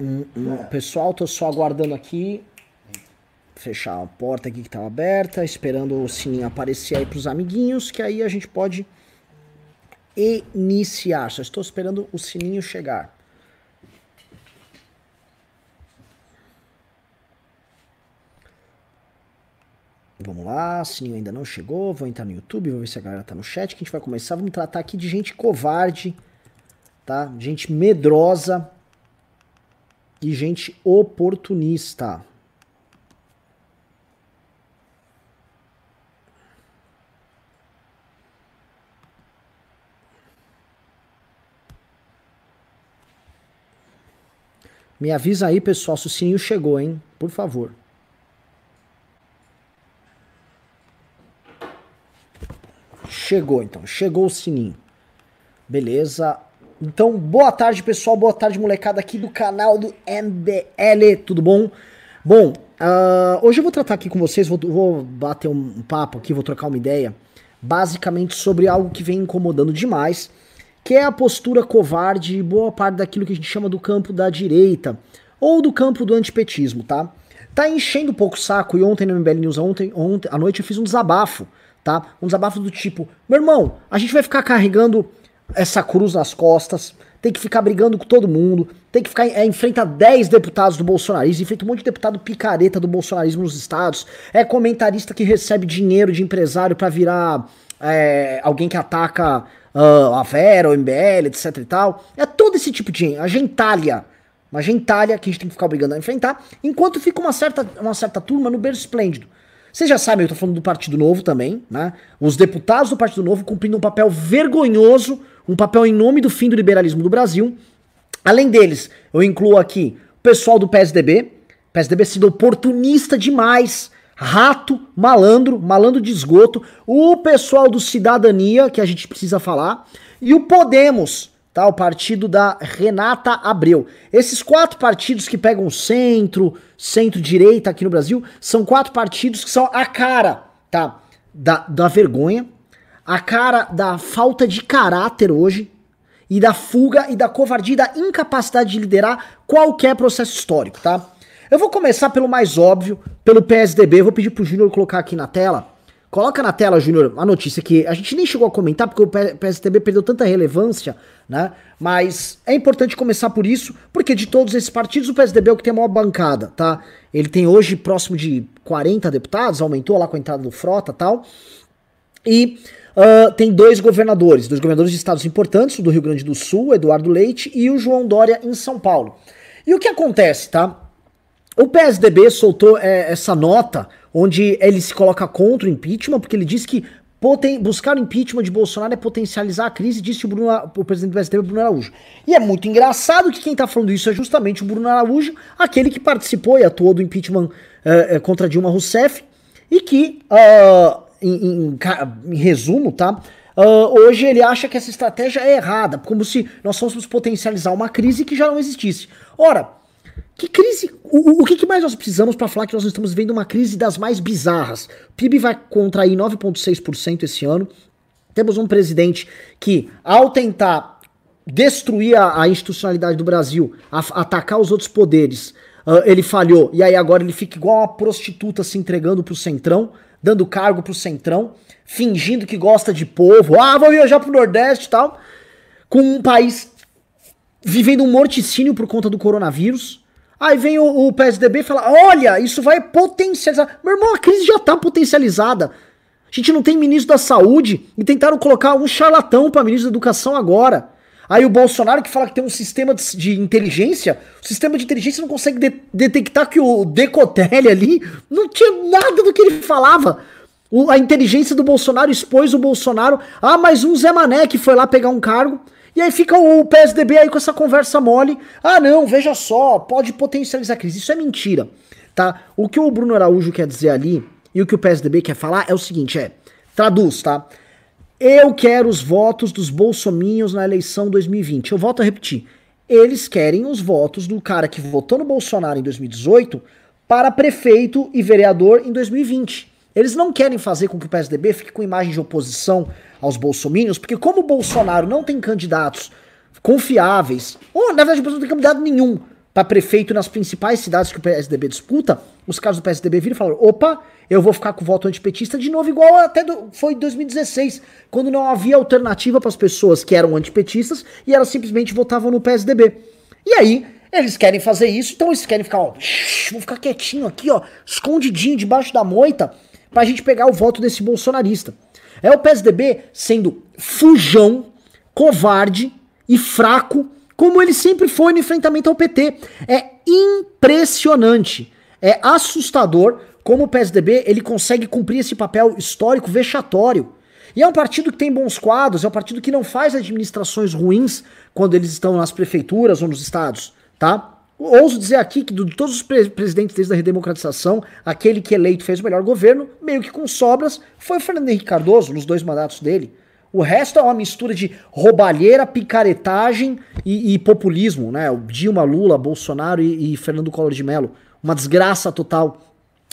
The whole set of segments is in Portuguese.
Hum, pessoal, tô só aguardando aqui. Fechar a porta aqui que tava aberta, esperando o sininho aparecer aí pros amiguinhos, que aí a gente pode iniciar. Só estou esperando o sininho chegar. Vamos lá, sininho ainda não chegou. Vou entrar no YouTube, vou ver se a galera tá no chat. Que a gente vai começar. Vamos tratar aqui de gente covarde, tá? Gente medrosa e gente oportunista. Me avisa aí, pessoal, se o sininho chegou, hein? Por favor. Chegou, então. Chegou o sininho. Beleza. Então, boa tarde, pessoal. Boa tarde, molecada aqui do canal do MBL. Tudo bom? Bom, uh, hoje eu vou tratar aqui com vocês, vou, vou bater um papo aqui, vou trocar uma ideia, basicamente sobre algo que vem incomodando demais, que é a postura covarde e boa parte daquilo que a gente chama do campo da direita, ou do campo do antipetismo, tá? Tá enchendo um pouco o saco, e ontem no MBL News, ontem, ontem à noite eu fiz um desabafo, tá? Um desabafo do tipo, meu irmão, a gente vai ficar carregando essa cruz nas costas, tem que ficar brigando com todo mundo, tem que ficar é, enfrenta 10 deputados do bolsonarismo, enfrenta um monte de deputado picareta do bolsonarismo nos estados, é comentarista que recebe dinheiro de empresário para virar é, alguém que ataca uh, a Vera, o MBL, etc e tal. É todo esse tipo de a gentalha, uma gentalha que a gente tem que ficar brigando a enfrentar, enquanto fica uma certa, uma certa turma no berço esplêndido. Vocês já sabem, eu tô falando do Partido Novo também, né? Os deputados do Partido Novo cumprindo um papel vergonhoso um papel em nome do fim do liberalismo do Brasil. Além deles, eu incluo aqui o pessoal do PSDB, PSDB sido oportunista demais, rato, malandro, malandro de esgoto, o pessoal do Cidadania, que a gente precisa falar, e o Podemos, tá? O partido da Renata Abreu. Esses quatro partidos que pegam centro, centro-direita aqui no Brasil, são quatro partidos que são a cara, tá? Da, da vergonha, a cara da falta de caráter hoje e da fuga e da covardia, da incapacidade de liderar qualquer processo histórico, tá? Eu vou começar pelo mais óbvio, pelo PSDB. Eu vou pedir pro Júnior colocar aqui na tela. Coloca na tela, Júnior, a notícia que a gente nem chegou a comentar porque o PSDB perdeu tanta relevância, né? Mas é importante começar por isso, porque de todos esses partidos, o PSDB é o que tem a maior bancada, tá? Ele tem hoje próximo de 40 deputados, aumentou lá com a entrada do Frota e tal. E Uh, tem dois governadores, dois governadores de estados importantes, o do Rio Grande do Sul, Eduardo Leite, e o João Dória em São Paulo. E o que acontece, tá? O PSDB soltou é, essa nota onde ele se coloca contra o impeachment, porque ele diz que poten buscar o impeachment de Bolsonaro é potencializar a crise, disse o, Bruno, o presidente do PSDB, Bruno Araújo. E é muito engraçado que quem tá falando isso é justamente o Bruno Araújo, aquele que participou e atuou do impeachment uh, contra Dilma Rousseff, e que uh, em, em, em resumo, tá? Uh, hoje ele acha que essa estratégia é errada, como se nós fôssemos potencializar uma crise que já não existisse. Ora, que crise? O, o que, que, mais nós precisamos para falar que nós estamos vivendo uma crise das mais bizarras? O PIB vai contrair 9,6% esse ano. Temos um presidente que, ao tentar destruir a, a institucionalidade do Brasil, a, atacar os outros poderes, uh, ele falhou. E aí agora ele fica igual uma prostituta se entregando pro centrão dando cargo pro Centrão, fingindo que gosta de povo, ah, vou viajar pro Nordeste e tal, com um país vivendo um morticínio por conta do coronavírus. Aí vem o, o PSDB e fala: olha, isso vai potencializar. Meu irmão, a crise já tá potencializada. A gente não tem ministro da saúde e tentaram colocar um charlatão para ministro da educação agora. Aí o Bolsonaro que fala que tem um sistema de, de inteligência, o sistema de inteligência não consegue de, detectar que o Decotelli ali não tinha nada do que ele falava. O, a inteligência do Bolsonaro expôs o Bolsonaro. Ah, mas um Zé Mané que foi lá pegar um cargo. E aí fica o PSDB aí com essa conversa mole. Ah, não, veja só, pode potencializar a crise. Isso é mentira, tá? O que o Bruno Araújo quer dizer ali e o que o PSDB quer falar é o seguinte, é, traduz, tá? Eu quero os votos dos bolsominhos na eleição 2020. Eu volto a repetir. Eles querem os votos do cara que votou no Bolsonaro em 2018 para prefeito e vereador em 2020. Eles não querem fazer com que o PSDB fique com imagem de oposição aos bolsominions, porque como o Bolsonaro não tem candidatos confiáveis, ou na verdade o Bolsonaro não tem candidato nenhum para prefeito nas principais cidades que o PSDB disputa, os caras do PSDB viram e falaram: opa, eu vou ficar com o voto antipetista de novo, igual até do, foi em 2016, quando não havia alternativa para as pessoas que eram antipetistas e elas simplesmente votavam no PSDB. E aí, eles querem fazer isso, então eles querem ficar, ó, vou ficar quietinho aqui, ó, escondidinho debaixo da moita, pra gente pegar o voto desse bolsonarista. É o PSDB sendo fujão, covarde e fraco como ele sempre foi no enfrentamento ao PT. É impressionante, é assustador como o PSDB ele consegue cumprir esse papel histórico vexatório. E é um partido que tem bons quadros, é um partido que não faz administrações ruins quando eles estão nas prefeituras ou nos estados, tá? Ouso dizer aqui que de todos os pre presidentes desde a redemocratização, aquele que eleito fez o melhor governo, meio que com sobras, foi o Fernando Henrique Cardoso, nos dois mandatos dele. O resto é uma mistura de roubalheira, picaretagem e, e populismo, né? O Dilma, Lula, Bolsonaro e, e, Fernando Collor de Mello. Uma desgraça total.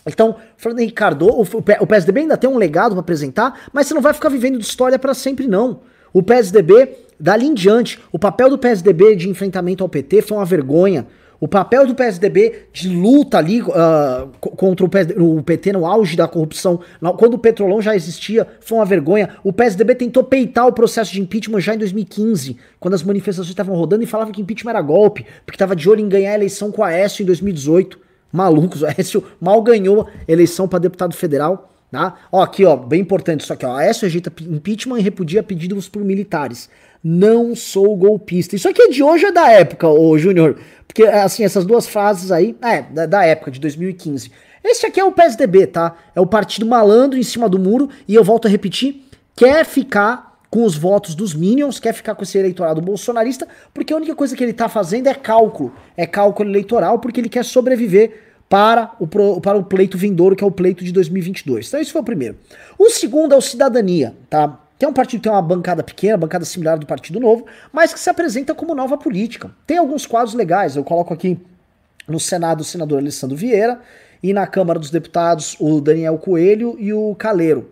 Então, Fernando Henrique Cardoso, o PSDB ainda tem um legado para apresentar, mas você não vai ficar vivendo de história para sempre, não. O PSDB, dali em diante, o papel do PSDB de enfrentamento ao PT foi uma vergonha. O papel do PSDB de luta ali uh, contra o, o, PT no auge da corrupção, quando o Petrolão já existia, foi uma vergonha. O PSDB tentou peitar o processo de impeachment já em 2015, quando as manifestações estavam rodando e falava que impeachment era golpe, porque estava de olho em ganhar a eleição com a Aécio em 2018. Malucos, o Aécio mal ganhou eleição para deputado federal. Tá? Ó, aqui, ó, bem importante isso aqui, ó. Aécio rejeita impeachment e repudia pedidos por militares. Não sou golpista. Isso aqui é de hoje ou é da época, ô Júnior? Porque, assim, essas duas frases aí, é, da, época, de 2015. Esse aqui é o PSDB, tá? É o partido malandro em cima do muro, e eu volto a repetir, quer ficar com os votos dos Minions, quer ficar com esse eleitorado bolsonarista, porque a única coisa que ele tá fazendo é cálculo. É cálculo eleitoral, porque ele quer sobreviver para o, para o pleito vindouro, que é o pleito de 2022. Então, esse foi o primeiro. O segundo é o Cidadania, tá? Tem um partido que tem uma bancada pequena, bancada similar do Partido Novo, mas que se apresenta como nova política. Tem alguns quadros legais, eu coloco aqui no Senado o senador Alessandro Vieira e na Câmara dos Deputados o Daniel Coelho e o Caleiro.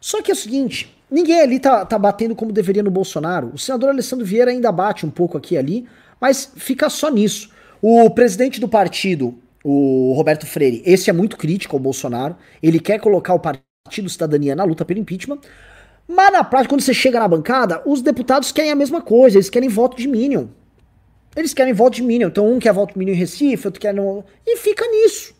Só que é o seguinte, ninguém ali tá, tá batendo como deveria no Bolsonaro. O senador Alessandro Vieira ainda bate um pouco aqui e ali, mas fica só nisso. O presidente do partido, o Roberto Freire, esse é muito crítico ao Bolsonaro. Ele quer colocar o Partido Cidadania na luta pelo impeachment. Mas na prática, quando você chega na bancada, os deputados querem a mesma coisa, eles querem voto de Minion. Eles querem voto de Minion. Então um quer voto de Minion em Recife, outro quer no... E fica nisso.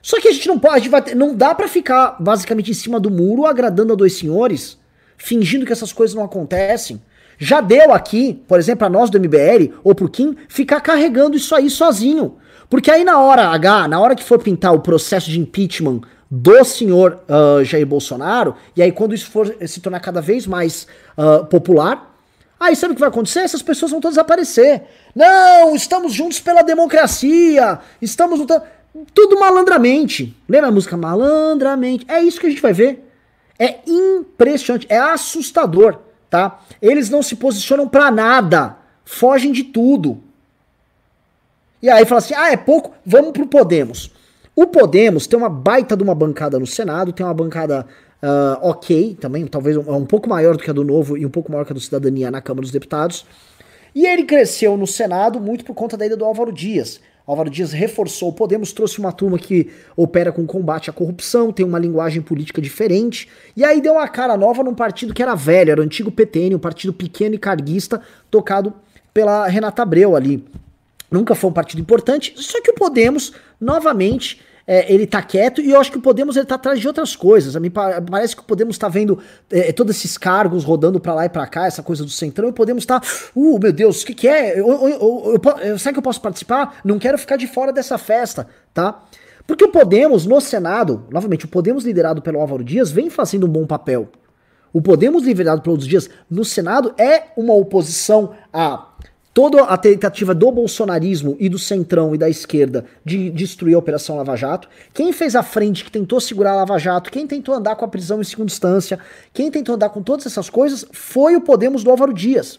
Só que a gente não pode, ter, não dá para ficar basicamente em cima do muro agradando a dois senhores, fingindo que essas coisas não acontecem. Já deu aqui, por exemplo, a nós do MBL, ou pro Kim, ficar carregando isso aí sozinho. Porque aí na hora H, na hora que for pintar o processo de impeachment do senhor uh, Jair Bolsonaro, e aí quando isso for se tornar cada vez mais uh, popular, aí sabe o que vai acontecer? Essas pessoas vão todas aparecer. Não, estamos juntos pela democracia, estamos lutando. Tudo malandramente. Lembra a música Malandramente? É isso que a gente vai ver. É impressionante, é assustador, tá? Eles não se posicionam para nada, fogem de tudo. E aí fala assim: ah, é pouco, vamos pro Podemos. O Podemos tem uma baita de uma bancada no Senado, tem uma bancada uh, ok também, talvez um, um, pouco maior do que a do Novo e um pouco maior que a do Cidadania na Câmara dos Deputados. E ele cresceu no Senado muito por conta da ida do Álvaro Dias. Álvaro Dias reforçou o Podemos, trouxe uma turma que opera com combate à corrupção, tem uma linguagem política diferente, e aí deu uma cara nova num partido que era velho, era o antigo PTN, um partido pequeno e carguista, tocado pela Renata Abreu ali. Nunca foi um partido importante, só que o Podemos, novamente, é, ele tá quieto e eu acho que o Podemos ele tá atrás de outras coisas. Me parece que o Podemos tá vendo é, todos esses cargos rodando para lá e para cá, essa coisa do centrão, e o Podemos tá, uh, meu Deus, o que que é? Eu, será que eu posso participar? Não quero ficar de fora dessa festa, tá? Porque o Podemos no Senado, novamente, o Podemos liderado pelo Álvaro Dias vem fazendo um bom papel. O Podemos liderado pelos Dias no Senado é uma oposição a toda a tentativa do bolsonarismo e do centrão e da esquerda de destruir a Operação Lava Jato, quem fez a frente que tentou segurar a Lava Jato, quem tentou andar com a prisão em segunda instância, quem tentou andar com todas essas coisas foi o Podemos do Álvaro Dias.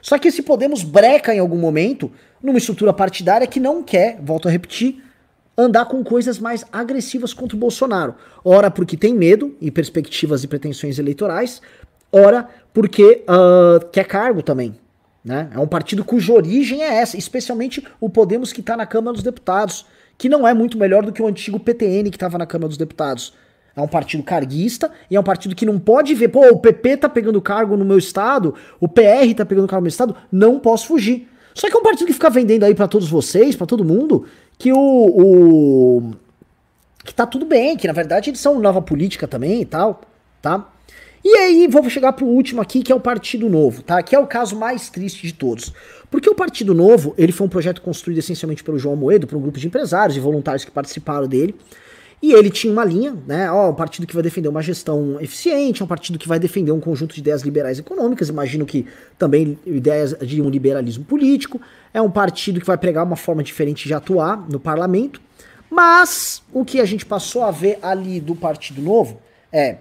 Só que esse Podemos breca em algum momento numa estrutura partidária que não quer, volto a repetir, andar com coisas mais agressivas contra o Bolsonaro. Ora porque tem medo e perspectivas e pretensões eleitorais, ora porque uh, quer cargo também. Né? É um partido cuja origem é essa, especialmente o Podemos que está na Câmara dos Deputados, que não é muito melhor do que o antigo PTN que estava na Câmara dos Deputados. É um partido carguista e é um partido que não pode ver, pô, o PP tá pegando cargo no meu estado, o PR tá pegando cargo no meu estado, não posso fugir. Só que é um partido que fica vendendo aí para todos vocês, para todo mundo, que o, o, que tá tudo bem, que na verdade eles são nova política também e tal, tá? E aí, vou chegar pro último aqui, que é o Partido Novo, tá? Que é o caso mais triste de todos. Porque o Partido Novo, ele foi um projeto construído essencialmente pelo João Moedo, por um grupo de empresários e voluntários que participaram dele. E ele tinha uma linha, né? Ó, um partido que vai defender uma gestão eficiente, é um partido que vai defender um conjunto de ideias liberais econômicas, imagino que também ideias de um liberalismo político. É um partido que vai pregar uma forma diferente de atuar no parlamento. Mas o que a gente passou a ver ali do Partido Novo é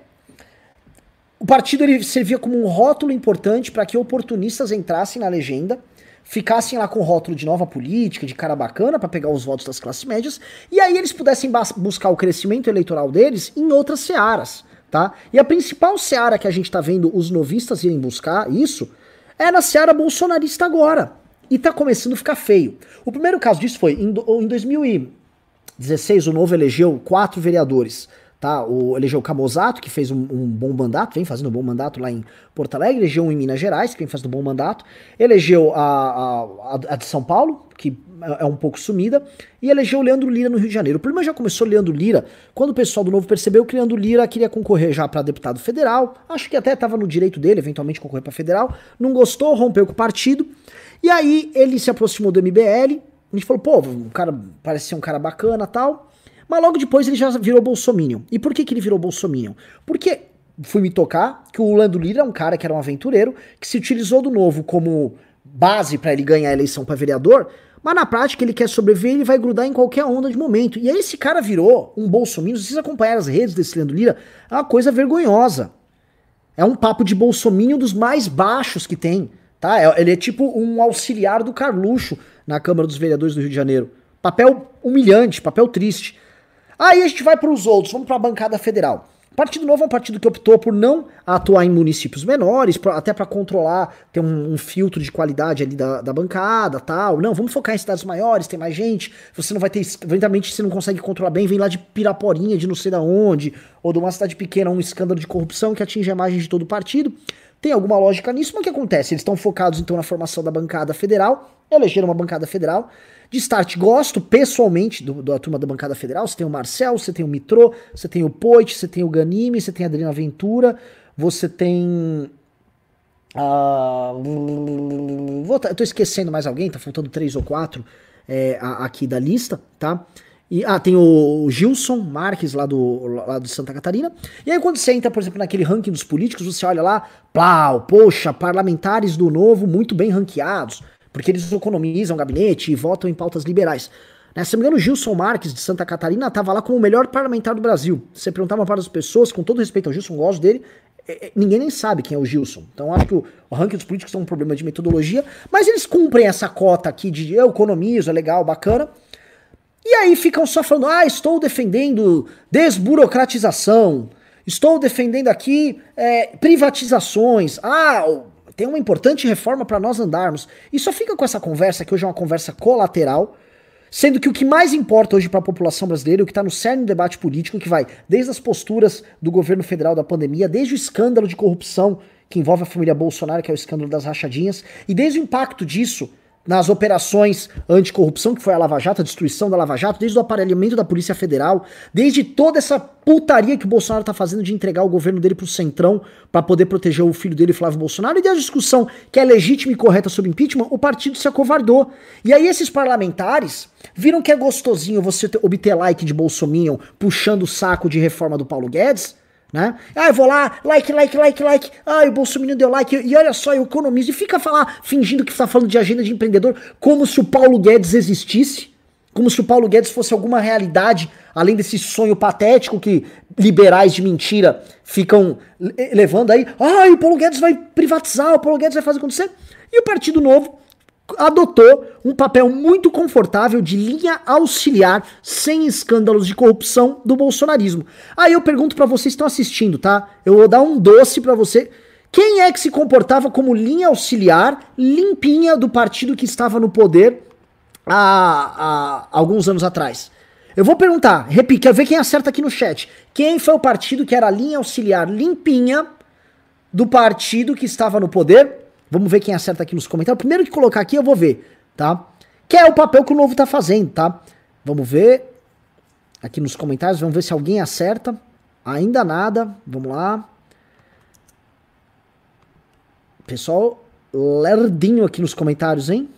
o partido ele servia como um rótulo importante para que oportunistas entrassem na legenda ficassem lá com o rótulo de nova política, de cara bacana, para pegar os votos das classes médias, e aí eles pudessem buscar o crescimento eleitoral deles em outras searas, tá? E a principal seara que a gente tá vendo os novistas irem buscar isso é na seara bolsonarista agora. E tá começando a ficar feio. O primeiro caso disso foi em, em 2016, o Novo elegeu quatro vereadores tá? O, elegeu Camozato, que fez um, um, bom mandato, vem fazendo um bom mandato lá em Porto Alegre, elegeu um em Minas Gerais, que vem fazendo um bom mandato, elegeu a, a, a de São Paulo, que é, é um pouco sumida, e elegeu o Leandro Lira no Rio de Janeiro. O problema já começou Leandro Lira, quando o pessoal do Novo percebeu que Leandro Lira queria concorrer já para deputado federal, acho que até estava no direito dele, eventualmente concorrer para federal, não gostou, rompeu com o partido, e aí ele se aproximou do MBL, a gente falou, pô, o cara parece ser um cara bacana tal, mas logo depois ele já virou bolsominion. E por que, que ele virou bolsominion? Porque fui me tocar que o Lando Lira é um cara que era um aventureiro, que se utilizou do novo como base para ele ganhar a eleição para vereador, mas na prática ele quer sobreviver e ele vai grudar em qualquer onda de momento. E aí esse cara virou um bolsominion, vocês acompanharam as redes desse Lando Lira, é uma coisa vergonhosa. É um papo de bolsominion dos mais baixos que tem, tá? É, ele é tipo um auxiliar do Carluxo na Câmara dos Vereadores do Rio de Janeiro. Papel humilhante, papel triste. Aí a gente vai para os outros, vamos para a bancada federal. Partido Novo é um partido que optou por não atuar em municípios menores, pra, até para controlar, ter um, um, filtro de qualidade ali da, da, bancada tal. Não, vamos focar em cidades maiores, tem mais gente. Você não vai ter. Eventualmente você não consegue controlar bem, vem lá de Piraporinha, de não sei da onde, ou de uma cidade pequena, um escândalo de corrupção que atinge a imagem de todo o partido. Tem alguma lógica nisso, mas o que acontece? Eles estão focados então na formação da bancada federal, elegeram uma bancada federal, de start, gosto pessoalmente do, da turma da bancada federal. Você tem o Marcel, você tem o Mitro, você tem o Poit, você tem o Ganime, você tem a Adriana Ventura, você tem. Uh, eu tô esquecendo mais alguém, tá faltando três ou quatro é, aqui da lista, tá? E, ah, tem o Gilson Marques lá do, lá do Santa Catarina. E aí quando você entra, por exemplo, naquele ranking dos políticos, você olha lá, plau, poxa, parlamentares do Novo muito bem ranqueados porque eles economizam gabinete e votam em pautas liberais. Né, se não me engano, o Gilson Marques, de Santa Catarina, estava lá como o melhor parlamentar do Brasil. Você perguntava para as pessoas, com todo respeito ao Gilson, gosto dele, é, é, ninguém nem sabe quem é o Gilson. Então acho que o, o ranking dos políticos é um problema de metodologia, mas eles cumprem essa cota aqui de eu economizo, é legal, bacana. E aí ficam só falando, ah, estou defendendo desburocratização, estou defendendo aqui é, privatizações, ah, tem uma importante reforma para nós andarmos. E só fica com essa conversa, que hoje é uma conversa colateral, sendo que o que mais importa hoje para a população brasileira, o que está no cerne do debate político, que vai desde as posturas do governo federal da pandemia, desde o escândalo de corrupção que envolve a família Bolsonaro, que é o escândalo das rachadinhas, e desde o impacto disso nas operações anticorrupção, que foi a Lava Jato, a destruição da Lava Jato, desde o aparelhamento da Polícia Federal, desde toda essa putaria que o Bolsonaro tá fazendo de entregar o governo dele pro Centrão para poder proteger o filho dele, Flávio Bolsonaro, e desde a discussão que é legítima e correta sobre impeachment, o partido se acovardou. E aí esses parlamentares viram que é gostosinho você ter, obter like de Bolsominion puxando o saco de reforma do Paulo Guedes, né? Ah, eu vou lá, like, like, like, like. Ah, o Bolsonaro deu like. E olha só, eu economizo. E fica falar, fingindo que está falando de agenda de empreendedor, como se o Paulo Guedes existisse. Como se o Paulo Guedes fosse alguma realidade, além desse sonho patético que liberais de mentira ficam levando aí. Ah, o Paulo Guedes vai privatizar, o Paulo Guedes vai fazer acontecer. E o Partido Novo adotou um papel muito confortável de linha auxiliar, sem escândalos de corrupção do bolsonarismo. Aí eu pergunto para vocês que estão assistindo, tá? Eu vou dar um doce para você Quem é que se comportava como linha auxiliar limpinha do partido que estava no poder há, há alguns anos atrás? Eu vou perguntar, repito, quero ver quem acerta aqui no chat. Quem foi o partido que era a linha auxiliar limpinha do partido que estava no poder? Vamos ver quem acerta aqui nos comentários. Primeiro que colocar aqui eu vou ver, tá? Que é o papel que o Novo tá fazendo, tá? Vamos ver aqui nos comentários, vamos ver se alguém acerta. Ainda nada, vamos lá. Pessoal, lerdinho aqui nos comentários, hein?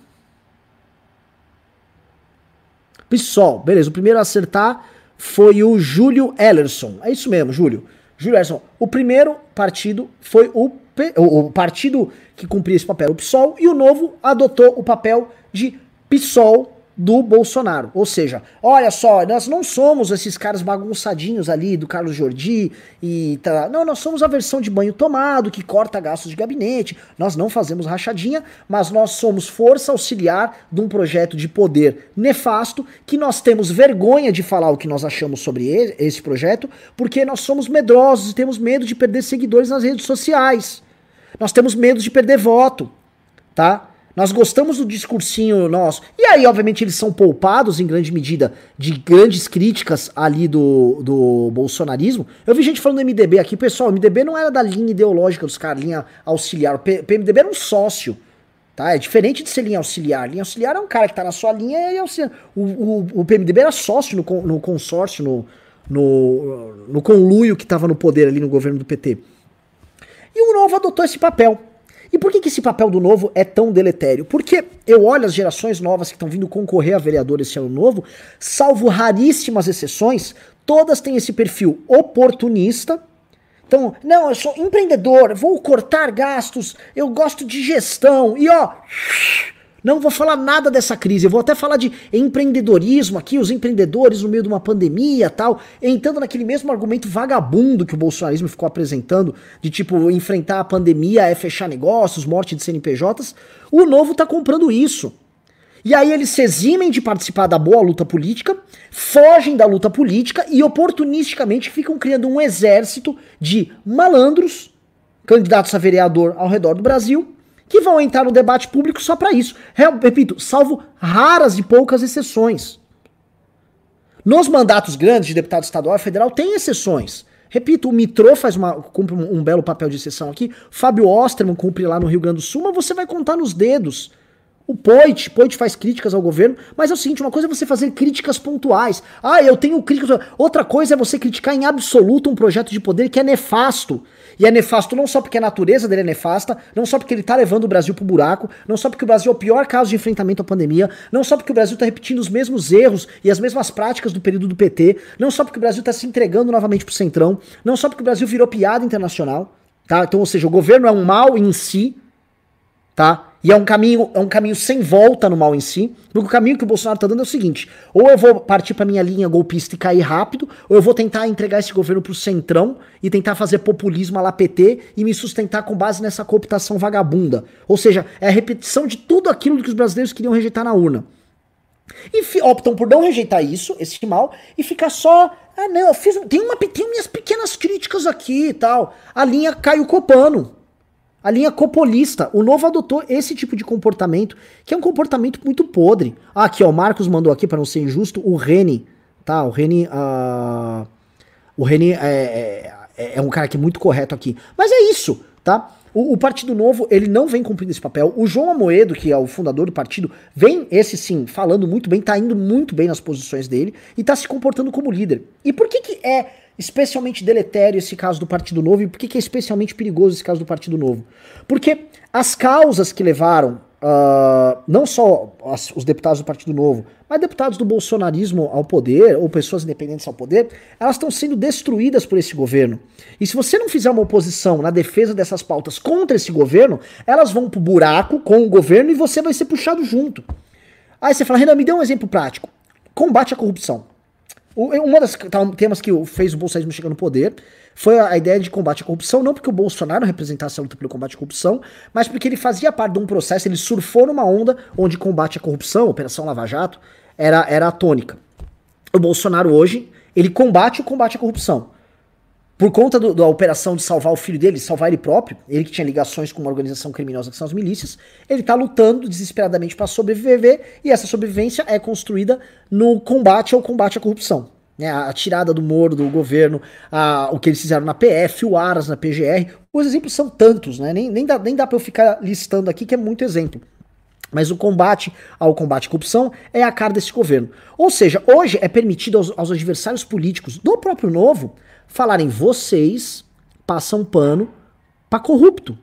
Pessoal, beleza. O primeiro a acertar foi o Júlio Ellerson. É isso mesmo, Júlio. Júlio Ellerson. O primeiro partido foi o, o, partido que cumpria esse papel, o PSOL, e o novo adotou o papel de PSOL do Bolsonaro. Ou seja, olha só, nós não somos esses caras bagunçadinhos ali do Carlos Jordi e tá, não, nós somos a versão de banho tomado que corta gastos de gabinete. Nós não fazemos rachadinha, mas nós somos força auxiliar de um projeto de poder nefasto que nós temos vergonha de falar o que nós achamos sobre esse projeto, porque nós somos medrosos e temos medo de perder seguidores nas redes sociais. Nós temos medo de perder voto, tá? Nós gostamos do discursinho nosso. E aí, obviamente, eles são poupados em grande medida de grandes críticas ali do, do bolsonarismo. Eu vi gente falando do MDB aqui, pessoal, o MDB não era da linha ideológica dos caras, linha auxiliar. O PMDB era um sócio. Tá? É diferente de ser linha auxiliar. Linha auxiliar é um cara que tá na sua linha e auxiliar. O, o, o PMDB era sócio no, no consórcio, no, no, no conluio que tava no poder ali no governo do PT. E o Novo adotou esse papel. E por que, que esse papel do novo é tão deletério? Porque eu olho as gerações novas que estão vindo concorrer a vereador esse ano novo, salvo raríssimas exceções, todas têm esse perfil oportunista. Então, não, eu sou empreendedor, vou cortar gastos, eu gosto de gestão, e ó, não vou falar nada dessa crise, eu vou até falar de empreendedorismo aqui, os empreendedores no meio de uma pandemia tal, entrando naquele mesmo argumento vagabundo que o bolsonarismo ficou apresentando, de tipo, enfrentar a pandemia é fechar negócios, morte de CNPJs. O novo tá comprando isso. E aí eles se eximem de participar da boa luta política, fogem da luta política e oportunisticamente ficam criando um exército de malandros, candidatos a vereador ao redor do Brasil, que vão entrar no debate público só para isso. Repito, salvo raras e poucas exceções. Nos mandatos grandes de deputado estadual e federal tem exceções. Repito, o Mitrô faz uma, cumpre um, belo papel de exceção aqui, Fábio Osterman cumpre lá no Rio Grande do Sul, mas você vai contar nos dedos. O Poit, Poit faz críticas ao governo, mas é o seguinte, uma coisa é você fazer críticas pontuais. Ah, eu tenho críticas... Outra coisa é você criticar em absoluto um projeto de poder que é nefasto, e é nefasto não só porque a natureza dele é nefasta, não só porque ele tá levando o Brasil pro buraco, não só porque o Brasil é o pior caso de enfrentamento à pandemia, não só porque o Brasil tá repetindo os mesmos erros e as mesmas práticas do período do PT, não só porque o Brasil tá se entregando novamente pro Centrão, não só porque o Brasil virou piada internacional, tá? Então, ou seja, o governo é um mal em si, tá? E é um caminho, é um caminho sem volta no mal em si. Porque o caminho que o Bolsonaro tá dando é o seguinte: ou eu vou partir para minha linha golpista e cair rápido, ou eu vou tentar entregar esse governo pro centrão e tentar fazer populismo à lá PT e me sustentar com base nessa cooptação vagabunda. Ou seja, é a repetição de tudo aquilo que os brasileiros queriam rejeitar na urna. E optam por não rejeitar isso, esse mal, e ficar só. Ah, não, eu fiz. Tem, uma, tem minhas pequenas críticas aqui e tal. A linha Caio Copano. A linha copolista, o novo adotou esse tipo de comportamento, que é um comportamento muito podre. Ah, aqui, ó, o Marcos mandou aqui, para não ser injusto, o Reni, tá? O Reni, uh, o Reni é, é, é, um cara que é muito correto aqui. Mas é isso, tá? O, o, Partido Novo, ele não vem cumprindo esse papel. O João Amoedo, que é o fundador do partido, vem, esse sim, falando muito bem, tá indo muito bem nas posições dele e tá se comportando como líder. E por que que é especialmente deletério esse caso do Partido Novo e por que, é especialmente perigoso esse caso do Partido Novo? Porque as causas que levaram uh, não só as, os deputados do Partido Novo, mas deputados do bolsonarismo ao poder, ou pessoas independentes ao poder, elas estão sendo destruídas por esse governo. E se você não fizer uma oposição na defesa dessas pautas contra esse governo, elas vão pro buraco com o governo e você vai ser puxado junto. Aí você fala, Renan, me dê um exemplo prático. Combate à corrupção. Uma das temas que fez o bolsonarismo chegar no poder foi a ideia de combate à corrupção, não porque o Bolsonaro representasse a luta pelo combate à corrupção, mas porque ele fazia parte de um processo, ele surfou numa onda onde combate à corrupção, Operação Lava Jato, era, era a tônica. O Bolsonaro hoje, ele combate o combate à corrupção. Por conta do, da operação de salvar o filho dele, salvar ele próprio, ele que tinha ligações com uma organização criminosa que são as milícias, ele tá lutando desesperadamente para sobreviver e essa sobrevivência é construída no combate ao combate à corrupção. Né, a tirada do Moro, do governo, a, o que eles fizeram na PF, o Aras na PGR. Os exemplos são tantos, né? Nem, nem dá, nem dá pra eu ficar listando aqui, que é muito exemplo. Mas o combate ao combate à corrupção é a cara desse governo. Ou seja, hoje é permitido aos, aos adversários políticos do próprio Novo falarem: vocês passam pano para corrupto.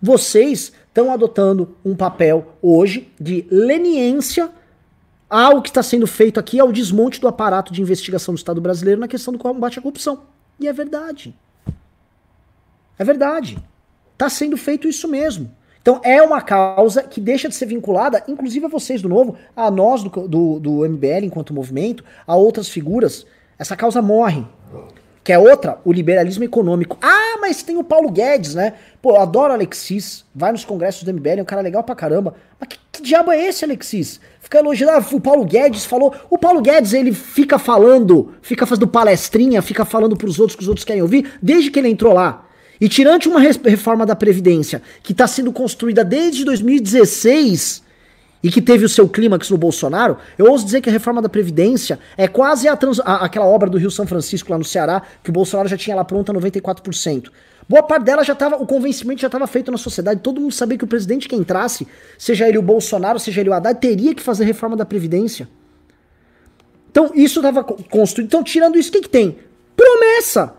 Vocês estão adotando um papel hoje de leniência ao que está sendo feito aqui, ao desmonte do aparato de investigação do Estado brasileiro na questão do combate à corrupção. E é verdade. É verdade. Está sendo feito isso mesmo. Então é uma causa que deixa de ser vinculada, inclusive a vocês do Novo, a nós do, do, do MBL enquanto movimento, a outras figuras. Essa causa morre. Que é outra, o liberalismo econômico. Ah, mas tem o Paulo Guedes, né? Pô, eu adoro Alexis. Vai nos congressos do MBL, é um cara legal pra caramba. Mas que, que diabo é esse, Alexis? Fica elogiando. Ah, o Paulo Guedes falou. O Paulo Guedes, ele fica falando, fica fazendo palestrinha, fica falando pros outros que os outros querem ouvir, desde que ele entrou lá. E tirante uma reforma da Previdência, que está sendo construída desde 2016 e que teve o seu clímax no Bolsonaro, eu ouso dizer que a reforma da Previdência é quase a trans, a, aquela obra do Rio São Francisco lá no Ceará, que o Bolsonaro já tinha lá pronta 94%. Boa parte dela já estava, o convencimento já estava feito na sociedade, todo mundo sabia que o presidente que entrasse, seja ele o Bolsonaro, seja ele o Haddad, teria que fazer reforma da Previdência. Então isso estava construído. Então, tirando isso, o que, que tem? Promessa!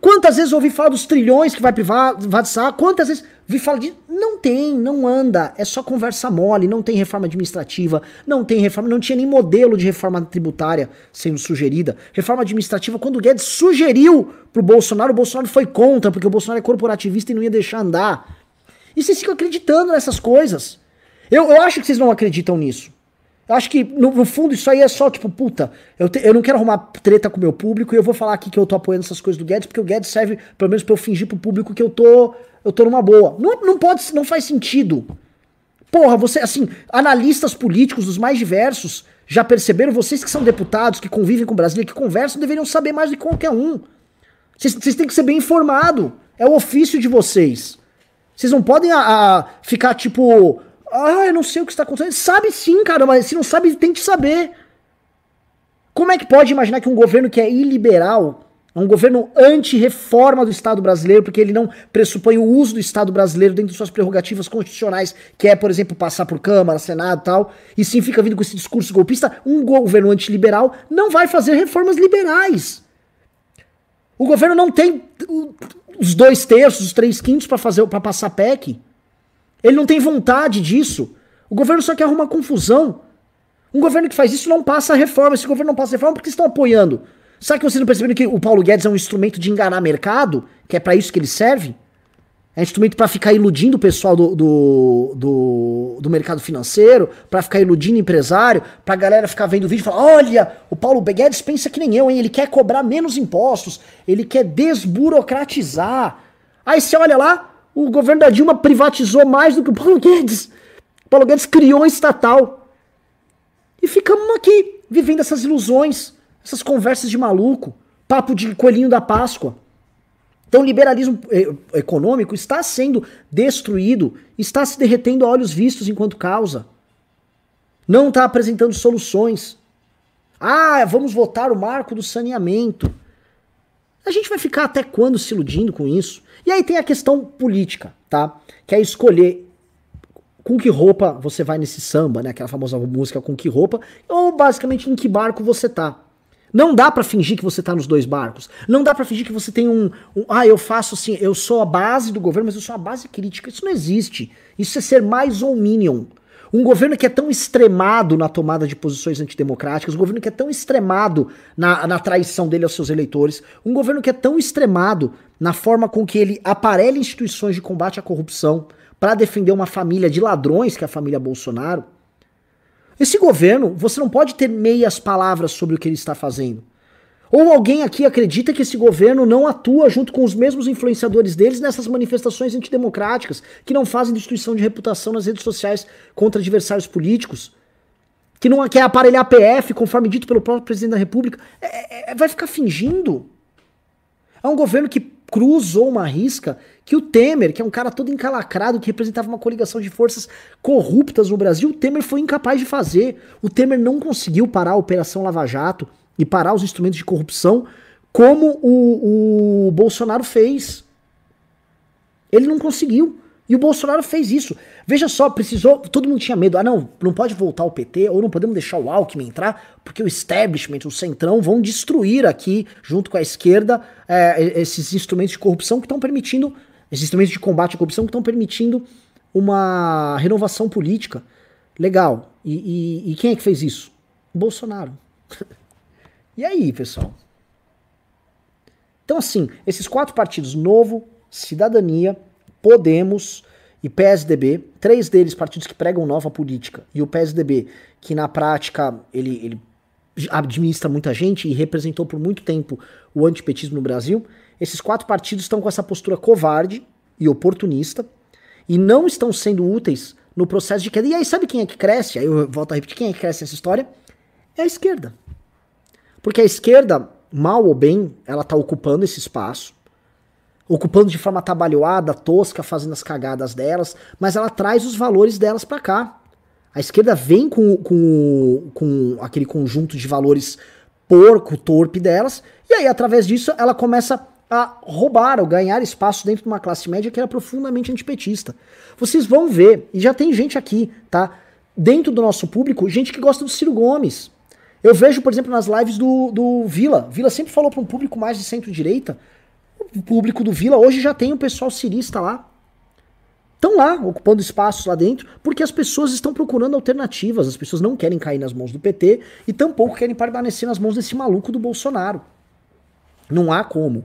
Quantas vezes ouvi falar dos trilhões que vai privatizar? Quantas vezes vi falar de. Não tem, não anda. É só conversa mole. Não tem reforma administrativa. Não tem reforma. Não tinha nem modelo de reforma tributária sendo sugerida. Reforma administrativa, quando o Guedes sugeriu pro Bolsonaro, o Bolsonaro foi contra, porque o Bolsonaro é corporativista e não ia deixar andar. E vocês ficam acreditando nessas coisas. Eu, eu acho que vocês não acreditam nisso. Acho que, no, no, fundo, isso aí é só, tipo, puta, eu, te, eu não quero arrumar treta com o meu público e eu vou falar aqui que eu tô apoiando essas coisas do Guedes, porque o Guedes serve, pelo menos, pra eu fingir pro público que eu tô, eu tô numa boa. Não, não pode, não faz sentido. Porra, você, assim, analistas políticos dos mais diversos já perceberam, vocês que são deputados, que convivem com Brasília, que conversam, deveriam saber mais do que qualquer um. Vocês, vocês têm que ser bem informado. É o ofício de vocês. Vocês não podem a, a ficar, tipo, ah, eu não sei o que está acontecendo. Sabe sim, cara, mas se não sabe, tem que saber. Como é que pode imaginar que um governo que é iliberal, um governo anti-reforma do Estado brasileiro, porque ele não pressupõe o uso do Estado brasileiro dentro de suas prerrogativas constitucionais, que é, por exemplo, passar por Câmara, Senado e tal, e sim fica vindo com esse discurso golpista, um governo antiliberal não vai fazer reformas liberais. O governo não tem os dois terços, os três quintos para fazer para passar PEC. Ele não tem vontade disso. O governo só quer arrumar confusão. Um governo que faz isso não passa reforma. Esse governo não passa reforma porque estão apoiando. Sabe que vocês não perceberam que o Paulo Guedes é um instrumento de enganar mercado? Que é para isso que ele serve? É um instrumento para ficar iludindo o pessoal do, do, do, do mercado financeiro, para ficar iludindo empresário, pra galera ficar vendo o vídeo e falar: olha, o Paulo Guedes pensa que nem eu, hein? Ele quer cobrar menos impostos, ele quer desburocratizar. Aí você olha lá, o governo da Dilma privatizou mais do que o Paulo Guedes. O Paulo Guedes criou um estatal. E ficamos aqui, vivendo essas ilusões, essas conversas de maluco, papo de coelhinho da Páscoa. Então o liberalismo eh, econômico está sendo destruído, está se derretendo a olhos vistos enquanto causa. Não está apresentando soluções. Ah, vamos votar o marco do saneamento. A gente vai ficar até quando se iludindo com isso? E aí tem a questão política, tá? Que é escolher com que roupa você vai nesse samba, né? Aquela famosa música com que roupa, ou basicamente em que barco você tá. Não dá para fingir que você tá nos dois barcos. Não dá para fingir que você tem um, um, Ah, eu faço assim, eu sou a base do governo, mas eu sou a base crítica. Isso não existe. Isso é ser mais ou minion. Um governo que é tão extremado na tomada de posições antidemocráticas, um governo que é tão extremado na, na traição dele aos seus eleitores, um governo que é tão extremado na forma com que ele aparelha instituições de combate à corrupção para defender uma família de ladrões, que é a família Bolsonaro. Esse governo, você não pode ter meias palavras sobre o que ele está fazendo. Ou alguém aqui acredita que esse governo não atua junto com os mesmos influenciadores deles nessas manifestações antidemocráticas, que não fazem destruição de reputação nas redes sociais contra adversários políticos, que não quer aparelhar PF, conforme dito pelo próprio presidente da República, é, é, é, vai ficar fingindo. É um governo que cruzou uma risca que o Temer, que é um cara todo encalacrado, que representava uma coligação de forças corruptas no Brasil, o Temer foi incapaz de fazer. O Temer não conseguiu parar a Operação Lava Jato e parar os instrumentos de corrupção como o, o Bolsonaro fez. Ele não conseguiu. E o Bolsonaro fez isso. Veja só, precisou. Todo mundo tinha medo. Ah, não, não pode voltar o PT, ou não podemos deixar o Alckmin entrar, porque o establishment, o centrão, vão destruir aqui, junto com a esquerda, é, esses instrumentos de corrupção que estão permitindo. Esses instrumentos de combate à corrupção que estão permitindo uma renovação política. Legal. E, e, e quem é que fez isso? O Bolsonaro. e aí, pessoal? Então, assim, esses quatro partidos, Novo, Cidadania, Podemos e PSDB, três deles partidos que pregam nova política, e o PSDB, que na prática ele, ele administra muita gente e representou por muito tempo o antipetismo no Brasil, esses quatro partidos estão com essa postura covarde e oportunista e não estão sendo úteis no processo de queda. E aí, sabe quem é que cresce? Aí eu volto a repetir: quem é que cresce nessa história? É a esquerda. Porque a esquerda, mal ou bem, ela está ocupando esse espaço ocupando de forma trabalhada, tosca, fazendo as cagadas delas, mas ela traz os valores delas para cá. A esquerda vem com, com, com aquele conjunto de valores porco, torpe delas, e aí, através disso, ela começa a roubar ou ganhar espaço dentro de uma classe média que era profundamente antipetista. Vocês vão ver, e já tem gente aqui, tá? Dentro do nosso público, gente que gosta do Ciro Gomes. Eu vejo, por exemplo, nas lives do, do Vila. Vila sempre falou para um público mais de centro-direita o público do Vila hoje já tem o pessoal cirista lá. Estão lá, ocupando espaços lá dentro, porque as pessoas estão procurando alternativas. As pessoas não querem cair nas mãos do PT e tampouco querem permanecer nas mãos desse maluco do Bolsonaro. Não há como.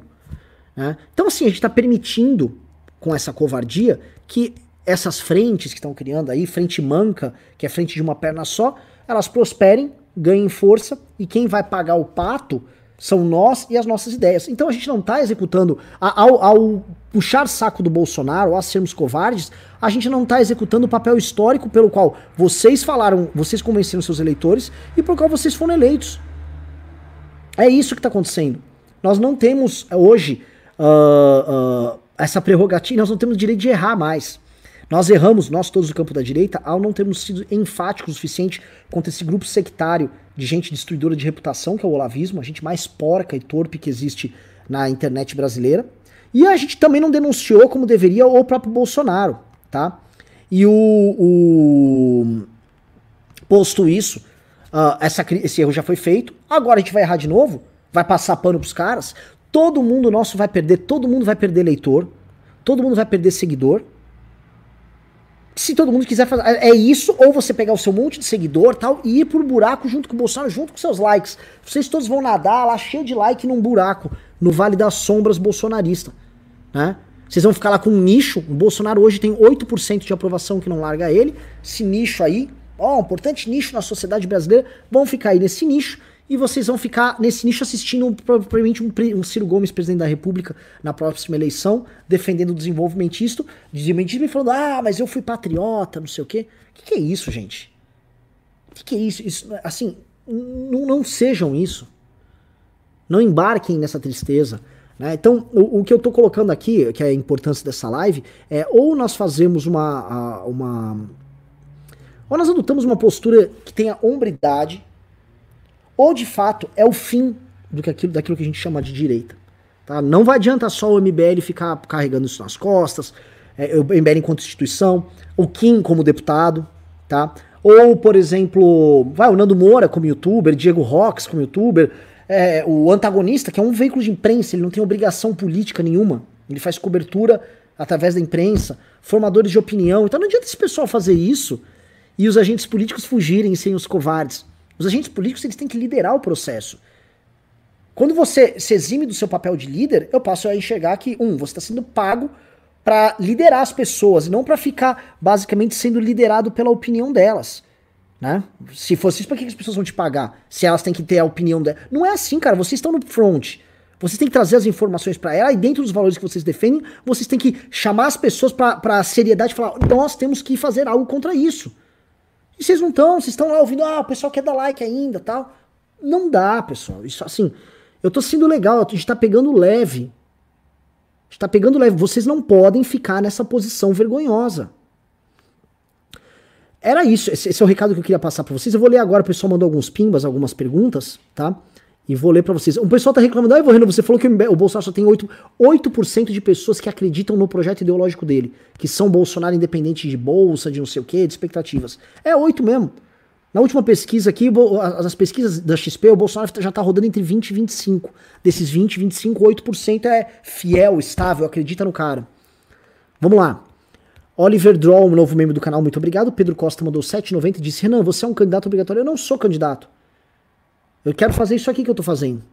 Né? Então, assim, a gente está permitindo, com essa covardia, que essas frentes que estão criando aí, frente manca, que é frente de uma perna só, elas prosperem, ganhem força, e quem vai pagar o pato são nós e as nossas ideias. Então a gente não está executando, ao, ao, puxar saco do Bolsonaro, ao sermos covardes, a gente não está executando o papel histórico pelo qual vocês falaram, vocês convenceram seus eleitores e pelo qual vocês foram eleitos. É isso que está acontecendo. Nós não temos hoje uh, uh, essa prerrogativa, nós não temos direito de errar mais. Nós erramos, nós todos do campo da direita, ao não termos sido enfáticos o suficiente contra esse grupo sectário de gente destruidora de reputação, que é o olavismo, a gente mais porca e torpe que existe na internet brasileira. E a gente também não denunciou como deveria o próprio Bolsonaro, tá? E o. o posto isso, uh, essa, esse erro já foi feito, agora a gente vai errar de novo, vai passar pano pros caras, todo mundo nosso vai perder, todo mundo vai perder leitor, todo mundo vai perder seguidor, se todo mundo quiser fazer. É isso, ou você pegar o seu monte de seguidor tal e ir pro buraco junto com o Bolsonaro, junto com seus likes. Vocês todos vão nadar lá cheio de like num buraco, no Vale das Sombras bolsonarista. Né? Vocês vão ficar lá com um nicho. O Bolsonaro hoje tem 8% de aprovação que não larga ele. Esse nicho aí, ó, um importante nicho na sociedade brasileira. Vão ficar aí nesse nicho e vocês vão ficar nesse nicho assistindo provavelmente um, um, Ciro Gomes, presidente da República, na próxima eleição, defendendo o desenvolvimentismo, desenvolvimentismo e falando, ah, mas eu fui patriota, não sei o quê. O que, que é isso, gente? O que, que é isso? isso assim, não, não sejam isso. Não embarquem nessa tristeza. Né? Então, o, o, que eu estou colocando aqui, que é a importância dessa live, é ou nós fazemos uma, uma. Ou nós adotamos uma postura que tenha hombridade ou de fato é o fim do que aquilo, daquilo que a gente chama de direita. Tá? Não vai adianta só o MBL ficar carregando isso nas costas, é, o MBL enquanto instituição, o Kim como deputado, tá? Ou, por exemplo, vai o Nando Moura como youtuber, Diego Rox como youtuber, é, o antagonista, que é um veículo de imprensa, ele não tem obrigação política nenhuma, ele faz cobertura através da imprensa, formadores de opinião. Então não adianta esse pessoal fazer isso e os agentes políticos fugirem sem os covardes. Os agentes políticos eles têm que liderar o processo. Quando você se exime do seu papel de líder, eu passo a enxergar que, um, você está sendo pago para liderar as pessoas, e não para ficar basicamente sendo liderado pela opinião delas. Né? Se fosse isso, por que as pessoas vão te pagar? Se elas têm que ter a opinião delas. Não é assim, cara. Vocês estão no front. Vocês têm que trazer as informações para ela e dentro dos valores que vocês defendem, vocês têm que chamar as pessoas para a seriedade e falar: nós temos que fazer algo contra isso. E vocês não estão, vocês estão lá ouvindo, ah, o pessoal quer dar like ainda tal. Não dá, pessoal. Isso assim, eu tô sendo legal, a gente tá pegando leve Está pegando leve. Vocês não podem ficar nessa posição vergonhosa. Era isso. Esse, esse é o recado que eu queria passar para vocês. Eu vou ler agora. O pessoal mandou alguns pimbas, algumas perguntas, tá? E vou ler para vocês. O pessoal tá reclamando, ah, Reno, você falou que o Bolsonaro só tem 8%, 8 de pessoas que acreditam no projeto ideológico dele, que são Bolsonaro independente de bolsa, de não sei o quê, de expectativas. É 8 mesmo. Na última pesquisa aqui, as pesquisas da XP, o Bolsonaro já tá rodando entre 20 e 25. Desses 20, 25, 8% é fiel, estável, acredita no cara. Vamos lá. Oliver Draw, um novo membro do canal, muito obrigado. Pedro Costa mandou 7,90 e disse: Renan, você é um candidato obrigatório? Eu não sou candidato. Eu quero fazer isso aqui que eu tô fazendo.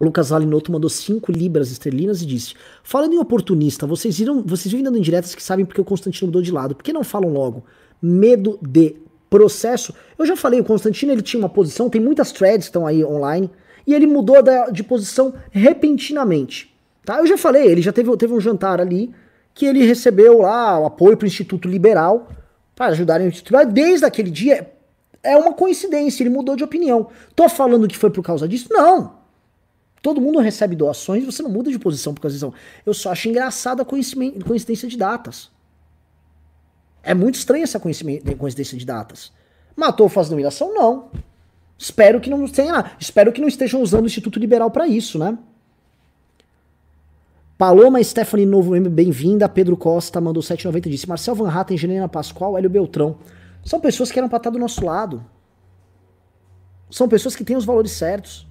Lucas Alinotto mandou 5 libras esterlinas e disse: Falando em oportunista, vocês viram, vocês vivem dando indiretas que sabem porque o Constantino mudou de lado. Por que não falam logo? Medo de processo. Eu já falei, o Constantino ele tinha uma posição, tem muitas threads que estão aí online, e ele mudou da, de posição repentinamente. Tá? Eu já falei, ele já teve, teve um jantar ali que ele recebeu lá o apoio para o Instituto Liberal para ajudarem o Instituto Liberal. Desde aquele dia, é uma coincidência, ele mudou de opinião. Tô falando que foi por causa disso? Não. Todo mundo recebe doações, você não muda de posição por causa disso. Eu só acho engraçada a coincidência de datas. É muito estranha essa coincidência de datas. Matou fazendo humilhação? Não. Espero que não tenha. Espero que não estejam usando o Instituto Liberal para isso, né? Paloma Stephanie Novo bem-vinda. Pedro Costa mandou 7,90 disse: Marcel Van Hatten, Helena Pascoal, Hélio Beltrão. São pessoas que eram para estar do nosso lado. São pessoas que têm os valores certos.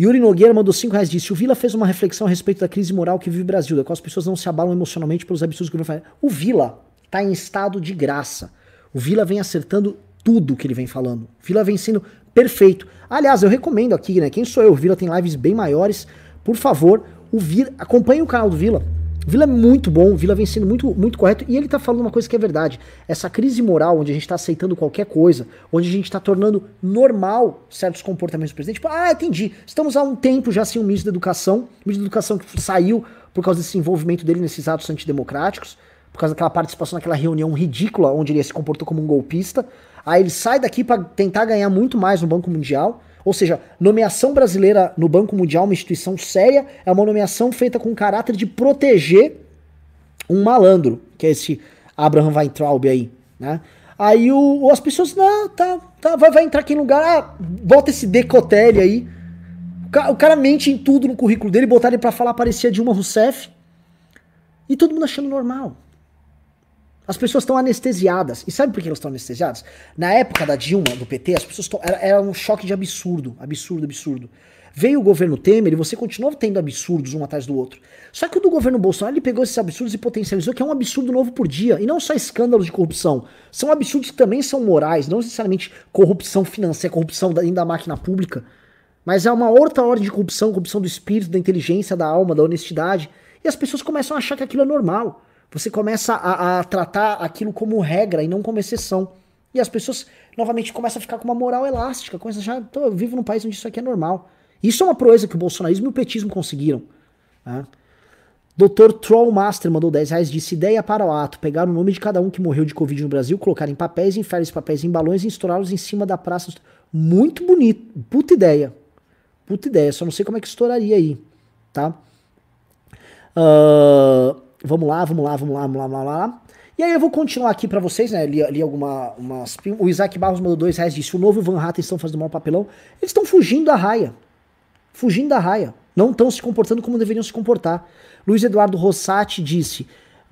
Yuri Nogueira mandou 5 reais disse: O Vila fez uma reflexão a respeito da crise moral que vive o Brasil, da qual as pessoas não se abalam emocionalmente pelos absurdos que o governo faz. O Vila tá em estado de graça. O Vila vem acertando tudo que ele vem falando. O Vila vem sendo perfeito. Aliás, eu recomendo aqui, né? Quem sou eu? O Vila tem lives bem maiores. Por favor, o Vila, acompanhe o canal do Vila. Vila é muito bom, Vila vem sendo muito, muito correto, e ele tá falando uma coisa que é verdade. Essa crise moral, onde a gente tá aceitando qualquer coisa, onde a gente tá tornando normal certos comportamentos do presidente. Tipo, ah, entendi. Estamos há um tempo já sem o ministro da Educação, o ministro da Educação que saiu por causa desse envolvimento dele nesses atos antidemocráticos, por causa daquela participação naquela reunião ridícula onde ele se comportou como um golpista. Aí ele sai daqui para tentar ganhar muito mais no Banco Mundial. Ou seja, nomeação brasileira no Banco Mundial, uma instituição séria, é uma nomeação feita com caráter de proteger um malandro, que é esse Abraham Weintraub aí, né? Aí o, as pessoas, não, tá, tá, vai, vai entrar aqui em lugar, ah, bota esse decotelli aí. O cara, o cara, mente em tudo no currículo dele, botar ele pra falar, parecia Dilma Rousseff. E todo mundo achando normal. As pessoas estão anestesiadas. E sabe por que elas estão anestesiadas? Na época da Dilma, do PT, as pessoas tão, era, era, um choque de absurdo. Absurdo, absurdo. Veio o governo Temer e você continuou tendo absurdos um atrás do outro. Só que o do governo Bolsonaro ele pegou esses absurdos e potencializou, que é um absurdo novo por dia. E não só escândalos de corrupção. São absurdos que também são morais, não necessariamente corrupção financeira, corrupção dentro da máquina pública. Mas é uma outra ordem de corrupção, corrupção do espírito, da inteligência, da alma, da honestidade. E as pessoas começam a achar que aquilo é normal. Você começa a, a, tratar aquilo como regra e não como exceção. E as pessoas, novamente, começam a ficar com uma moral elástica, começam a achar, eu vivo num país onde isso aqui é normal. Isso é uma proeza que o bolsonarismo e o petismo conseguiram. Tá? Dr. Trollmaster mandou 10 reais, disse ideia para o ato, pegar o nome de cada um que morreu de Covid no Brasil, colocar em papéis, enfiar esses papéis em balões e estourá-los em cima da praça. Muito bonito, puta ideia. Puta ideia, só não sei como é que estouraria aí, tá? Uh, Vamos lá, vamos lá, vamos lá, vamos lá, vamos lá. E aí eu vou continuar aqui para vocês, né? Li, li alguma, umas, o Isaac Barros mandou dois reais, disse, o novo Van Hatten estão fazendo mal papelão. Eles estão fugindo da raia. Fugindo da raia. Não estão se comportando como deveriam se comportar. Luiz Eduardo Rossati disse,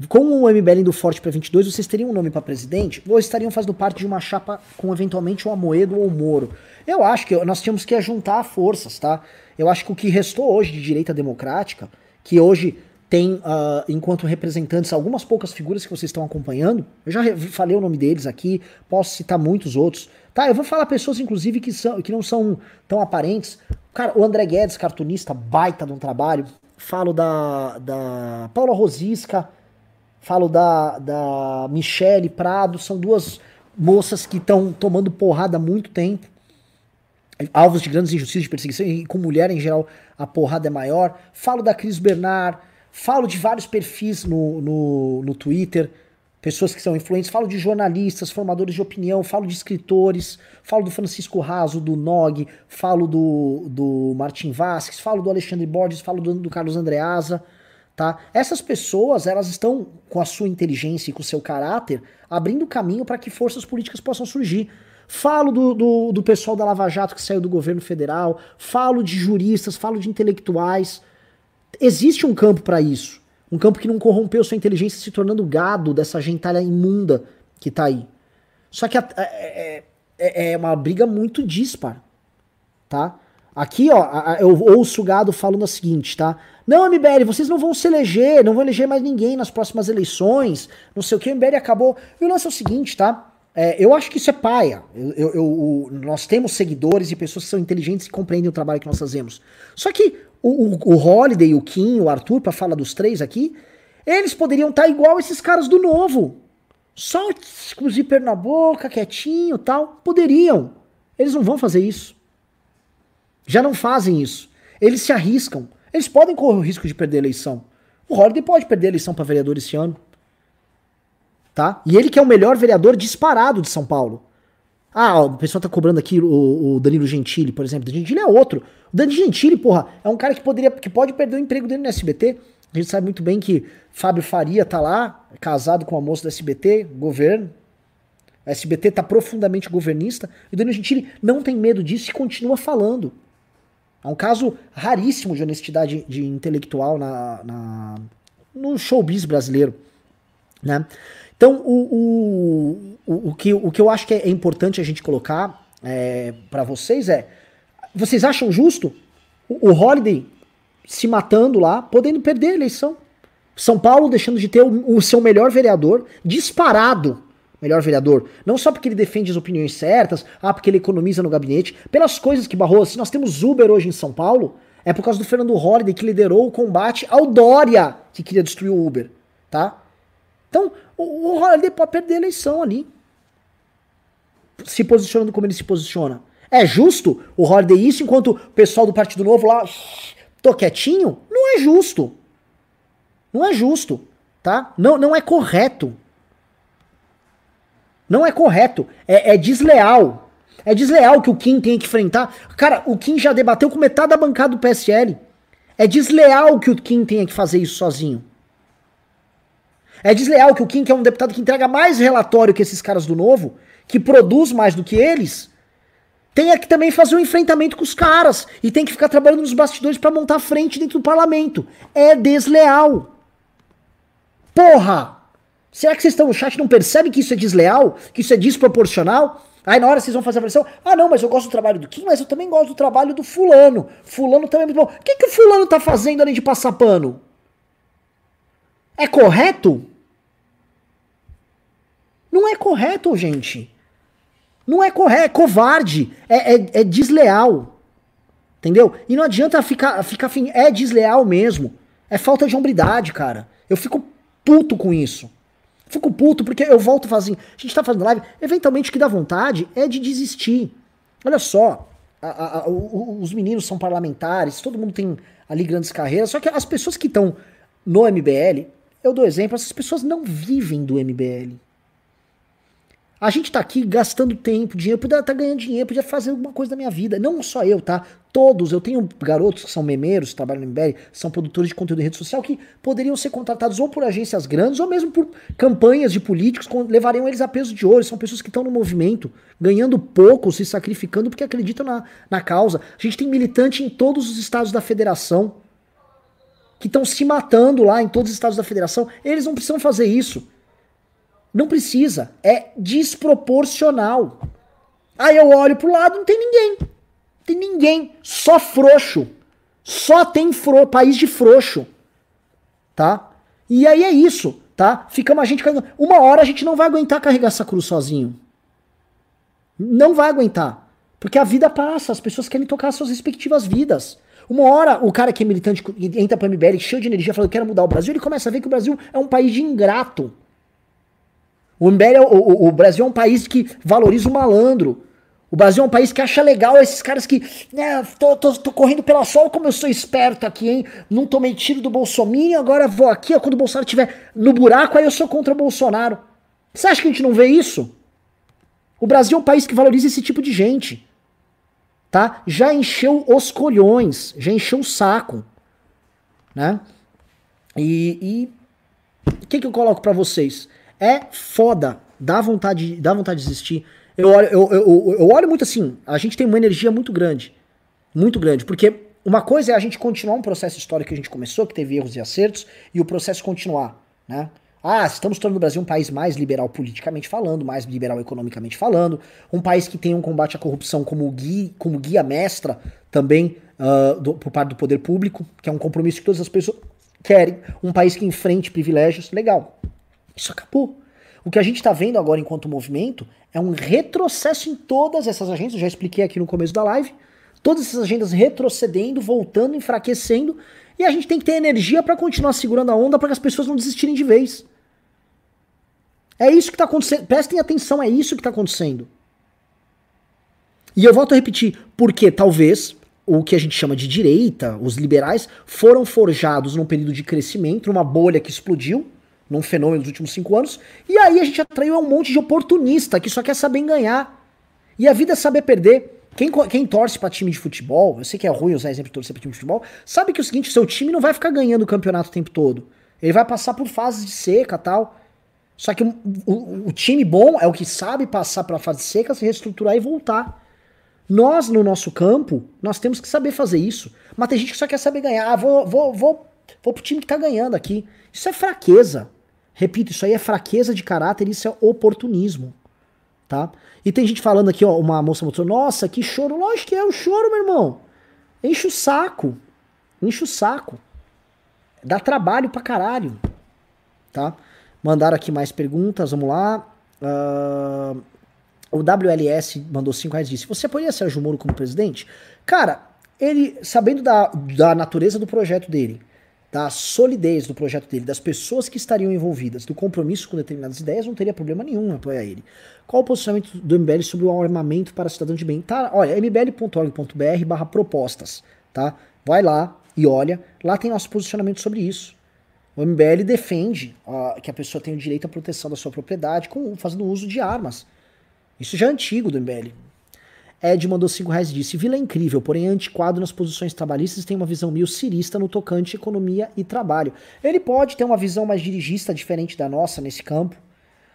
com o MBL indo forte para 22, vocês teriam um nome para presidente? Ou estariam fazendo parte de uma chapa com eventualmente o Amoedo ou o Moro? Eu acho que nós tínhamos que juntar forças, tá? Eu acho que o que restou hoje de direita democrática, que hoje tem, uh, enquanto representantes, algumas poucas figuras que vocês estão acompanhando. Eu já falei o nome deles aqui, posso citar muitos outros. Tá, eu vou falar pessoas, inclusive, que, são, que não são tão aparentes. Cara, o André Guedes, cartunista, baita de um trabalho. Falo da, da Paula Rosisca, falo da, da Michele Prado, são duas moças que estão tomando porrada há muito tempo. Alvos de grandes injustiças de perseguição, e com mulher em geral a porrada é maior. Falo da Cris Bernard, Falo de vários perfis no, no, no Twitter, pessoas que são influentes, falo de jornalistas, formadores de opinião, falo de escritores, falo do Francisco Raso, do Nog, falo do, do Martin Vasques, falo do Alexandre Borges, falo do, do Carlos Andreasa, tá? Essas pessoas, elas estão com a sua inteligência e com o seu caráter abrindo caminho para que forças políticas possam surgir. Falo do, do, do pessoal da Lava Jato que saiu do governo federal, falo de juristas, falo de intelectuais. Existe um campo para isso. Um campo que não corrompeu sua inteligência se tornando gado dessa gentalha imunda que tá aí. Só que é, é, é, é uma briga muito dispar, tá? Aqui, ó, eu ouço o gado falando o seguinte, tá? Não, MBL, vocês não vão se eleger, não vão eleger mais ninguém nas próximas eleições, não sei o que, o MBL acabou. E o lance é o seguinte, tá? É, eu acho que isso é paia. Eu, eu, eu, nós temos seguidores e pessoas que são inteligentes e compreendem o trabalho que nós fazemos. Só que o, o, o Holiday, o Kim, o Arthur, para falar dos três aqui, eles poderiam estar tá igual esses caras do novo. Só com zíper na boca, quietinho tal. Poderiam. Eles não vão fazer isso. Já não fazem isso. Eles se arriscam. Eles podem correr o risco de perder a eleição. O Holiday pode perder a eleição para vereador esse ano. Tá? E ele que é o melhor vereador disparado de São Paulo. Ah, o pessoal tá cobrando aqui o, o Danilo Gentili, por exemplo. O Gentili é outro. O Danilo Gentili, porra, é um cara que poderia, que pode perder o emprego dele no SBT. A gente sabe muito bem que Fábio Faria tá lá, casado com a moça do SBT, governo. A SBT tá profundamente governista. E o Danilo Gentili não tem medo disso e continua falando. É um caso raríssimo de honestidade de intelectual na, na no showbiz brasileiro. Né? Então, o, o, o, o, que, o que eu acho que é importante a gente colocar é, para vocês é: vocês acham justo o, o Holiday se matando lá, podendo perder a eleição? São Paulo deixando de ter o, o seu melhor vereador, disparado melhor vereador. Não só porque ele defende as opiniões certas, ah, porque ele economiza no gabinete, pelas coisas que barrou. Se nós temos Uber hoje em São Paulo, é por causa do Fernando Holliday que liderou o combate ao Dória, que queria destruir o Uber, tá? Então, o, o Holiday pode perder a eleição ali. Se posicionando como ele se posiciona. É justo o Holiday isso enquanto o pessoal do Partido Novo lá tô quietinho? Não é justo. Não é justo, tá? Não, não é correto. Não é correto. É, é desleal. É desleal que o Kim tenha que enfrentar. Cara, o Kim já debateu com metade da bancada do PSL. É desleal que o Kim tenha que fazer isso sozinho. É desleal que o Kim, que é um deputado que entrega mais relatório que esses caras do Novo, que produz mais do que eles, tenha que também fazer um enfrentamento com os caras e tem que ficar trabalhando nos bastidores para montar frente dentro do parlamento. É desleal. Porra! Será que vocês estão no chat não percebem que isso é desleal? Que isso é desproporcional? Aí na hora vocês vão fazer a pressão, ah não, mas eu gosto do trabalho do Kim, mas eu também gosto do trabalho do fulano. Fulano também é muito bom. O que, que o fulano tá fazendo além de passar pano? É correto? Não é correto, gente. Não é correto, é covarde, é, é, é desleal. Entendeu? E não adianta ficar, ficar. É desleal mesmo. É falta de hombridade, cara. Eu fico puto com isso. Fico puto porque eu volto fazendo. A gente tá fazendo live. Eventualmente o que dá vontade é de desistir. Olha só. A, a, a, os meninos são parlamentares, todo mundo tem ali grandes carreiras. Só que as pessoas que estão no MBL, eu dou exemplo, essas pessoas não vivem do MBL. A gente tá aqui gastando tempo, dinheiro, podia estar tá ganhando dinheiro, podia fazer alguma coisa da minha vida. Não só eu, tá? Todos. Eu tenho garotos que são memeiros, que trabalham no MBL, são produtores de conteúdo em rede social, que poderiam ser contratados ou por agências grandes ou mesmo por campanhas de políticos, levariam eles a peso de ouro. São pessoas que estão no movimento, ganhando pouco, se sacrificando porque acreditam na, na causa. A gente tem militante em todos os estados da federação que estão se matando lá em todos os estados da federação. Eles não precisam fazer isso. Não precisa. É desproporcional. Aí eu olho pro lado, não tem ninguém. Não tem ninguém. Só frouxo. Só tem fro país de frouxo. Tá? E aí é isso, tá? Ficamos a gente Uma hora a gente não vai aguentar carregar essa cruz sozinho. Não vai aguentar. Porque a vida passa, as pessoas querem tocar suas respectivas vidas. Uma hora, o cara que é militante entra pra MBL cheio de energia, falando que quero mudar o Brasil, ele começa a ver que o Brasil é um país de ingrato. O, MBL, é, o, o, Brasil é um país que valoriza o malandro. O Brasil é um país que acha legal esses caras que. Né, tô, tô, tô correndo pela sol, como eu sou esperto aqui, hein? Não tomei tiro do Bolsonaro, agora vou aqui, ó, quando o Bolsonaro estiver no buraco, aí eu sou contra o Bolsonaro. Você acha que a gente não vê isso? O Brasil é um país que valoriza esse tipo de gente. Tá? Já encheu os colhões, já encheu o saco. Né? E o que, que eu coloco para vocês? É foda, dá vontade, dá vontade de desistir. Eu olho, eu, eu, eu olho muito assim, a gente tem uma energia muito grande. Muito grande, porque uma coisa é a gente continuar um processo histórico que a gente começou, que teve erros e acertos, e o processo continuar, né? Ah, estamos tornando o Brasil um país mais liberal politicamente falando, mais liberal economicamente falando, um país que tem um combate à corrupção como guia, como guia mestra também uh, do, por parte do poder público, que é um compromisso que todas as pessoas querem, um país que enfrente privilégios, legal. Isso acabou. O que a gente está vendo agora enquanto movimento é um retrocesso em todas essas agências, eu já expliquei aqui no começo da live, todas essas agendas retrocedendo, voltando, enfraquecendo, e a gente tem que ter energia para continuar segurando a onda para que as pessoas não desistirem de vez. É isso que está acontecendo. Prestem atenção, é isso que está acontecendo. E eu volto a repetir, porque talvez o que a gente chama de direita, os liberais, foram forjados num período de crescimento, numa bolha que explodiu, num fenômeno dos últimos cinco anos, e aí a gente atraiu um monte de oportunista que só quer saber ganhar. E a vida é saber perder. Quem, quem torce para time de futebol, eu sei que é ruim usar exemplo de torcer para time de futebol, sabe que é o seguinte, seu time não vai ficar ganhando o campeonato o tempo todo. Ele vai passar por fases de seca tal. Só que o, o, o time bom é o que sabe passar pela fase seca, se reestruturar e voltar. Nós, no nosso campo, nós temos que saber fazer isso. Mas tem gente que só quer saber ganhar. Ah, vou, vou, vou, vou pro time que tá ganhando aqui. Isso é fraqueza. Repito, isso aí é fraqueza de caráter, isso é oportunismo. Tá? E tem gente falando aqui, ó, uma moça mostrou, nossa, que choro. Lógico que é o choro, meu irmão. Enche o saco. Enche o saco. Dá trabalho pra caralho. Tá? Mandaram aqui mais perguntas, vamos lá. Uh, o WLS mandou 5 reais e disse: Você apoia Sérgio Moro como presidente? Cara, ele, sabendo da, da natureza do projeto dele, da solidez do projeto dele, das pessoas que estariam envolvidas, do compromisso com determinadas ideias, não teria problema nenhum apoiar ele. Qual o posicionamento do MBL sobre o armamento para cidadão de bem? Tá, olha, mbl.org.br barra propostas, tá? Vai lá e olha, lá tem nosso posicionamento sobre isso. O MBL defende que a pessoa tem o direito à proteção da sua propriedade com, fazendo uso de armas. Isso já é antigo do MBL. Ed mandou 5 reais e disse: Vila é incrível, porém é antiquado nas posições trabalhistas tem uma visão meio cirista no tocante economia e trabalho. Ele pode ter uma visão mais dirigista, diferente da nossa nesse campo.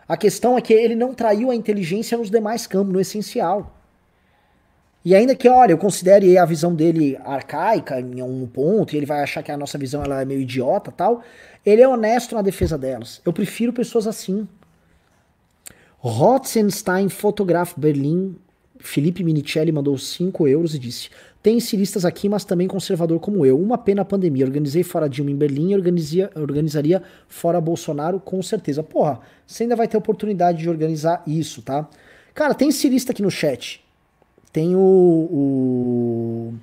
A questão é que ele não traiu a inteligência nos demais campos, no essencial. E ainda que, olha, eu considere a visão dele arcaica em um ponto, e ele vai achar que a nossa visão ela é meio idiota tal, ele é honesto na defesa delas. Eu prefiro pessoas assim. Rotzenstein Fotograf Berlim, Felipe Minicelli mandou 5 euros e disse: Tem ciristas aqui, mas também conservador como eu. Uma pena a pandemia. Organizei fora Dilma em Berlim e organizia, organizaria fora Bolsonaro com certeza. Porra, você ainda vai ter oportunidade de organizar isso, tá? Cara, tem cirista aqui no chat. Tem o, o.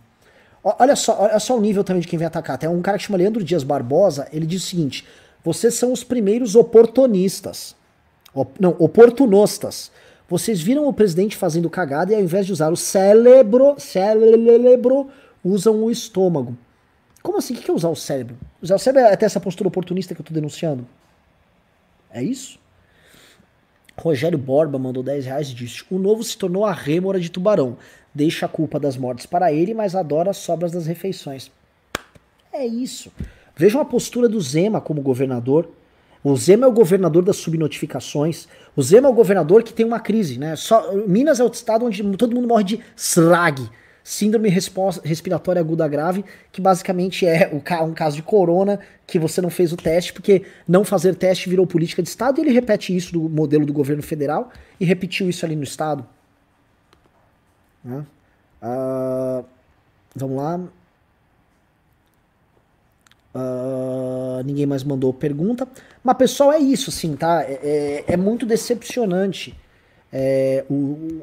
Olha só, olha só o nível também de quem vem atacar. Tem um cara que chama Leandro Dias Barbosa, ele diz o seguinte: vocês são os primeiros oportunistas. Op, não, oportunostas. Vocês viram o presidente fazendo cagada e ao invés de usar o cérebro, cérebro, usam o estômago. Como assim? O que é usar o cérebro? Usar o cérebro é até essa postura oportunista que eu tô denunciando? É isso? Rogério Borba mandou 10 reais e disse: O novo se tornou a rêmora de tubarão. Deixa a culpa das mortes para ele, mas adora as sobras das refeições. É isso. Vejam a postura do Zema como governador. O Zema é o governador das subnotificações. O Zema é o governador que tem uma crise, né? Só, Minas é o estado onde todo mundo morre de SRAG, síndrome respiratória aguda grave, que basicamente é um caso de corona que você não fez o teste, porque não fazer teste virou política de Estado, e ele repete isso do modelo do governo federal e repetiu isso ali no Estado. Uh, vamos lá. Uh, ninguém mais mandou pergunta. Mas, pessoal, é isso, assim, tá? É, é, é muito decepcionante. É, o,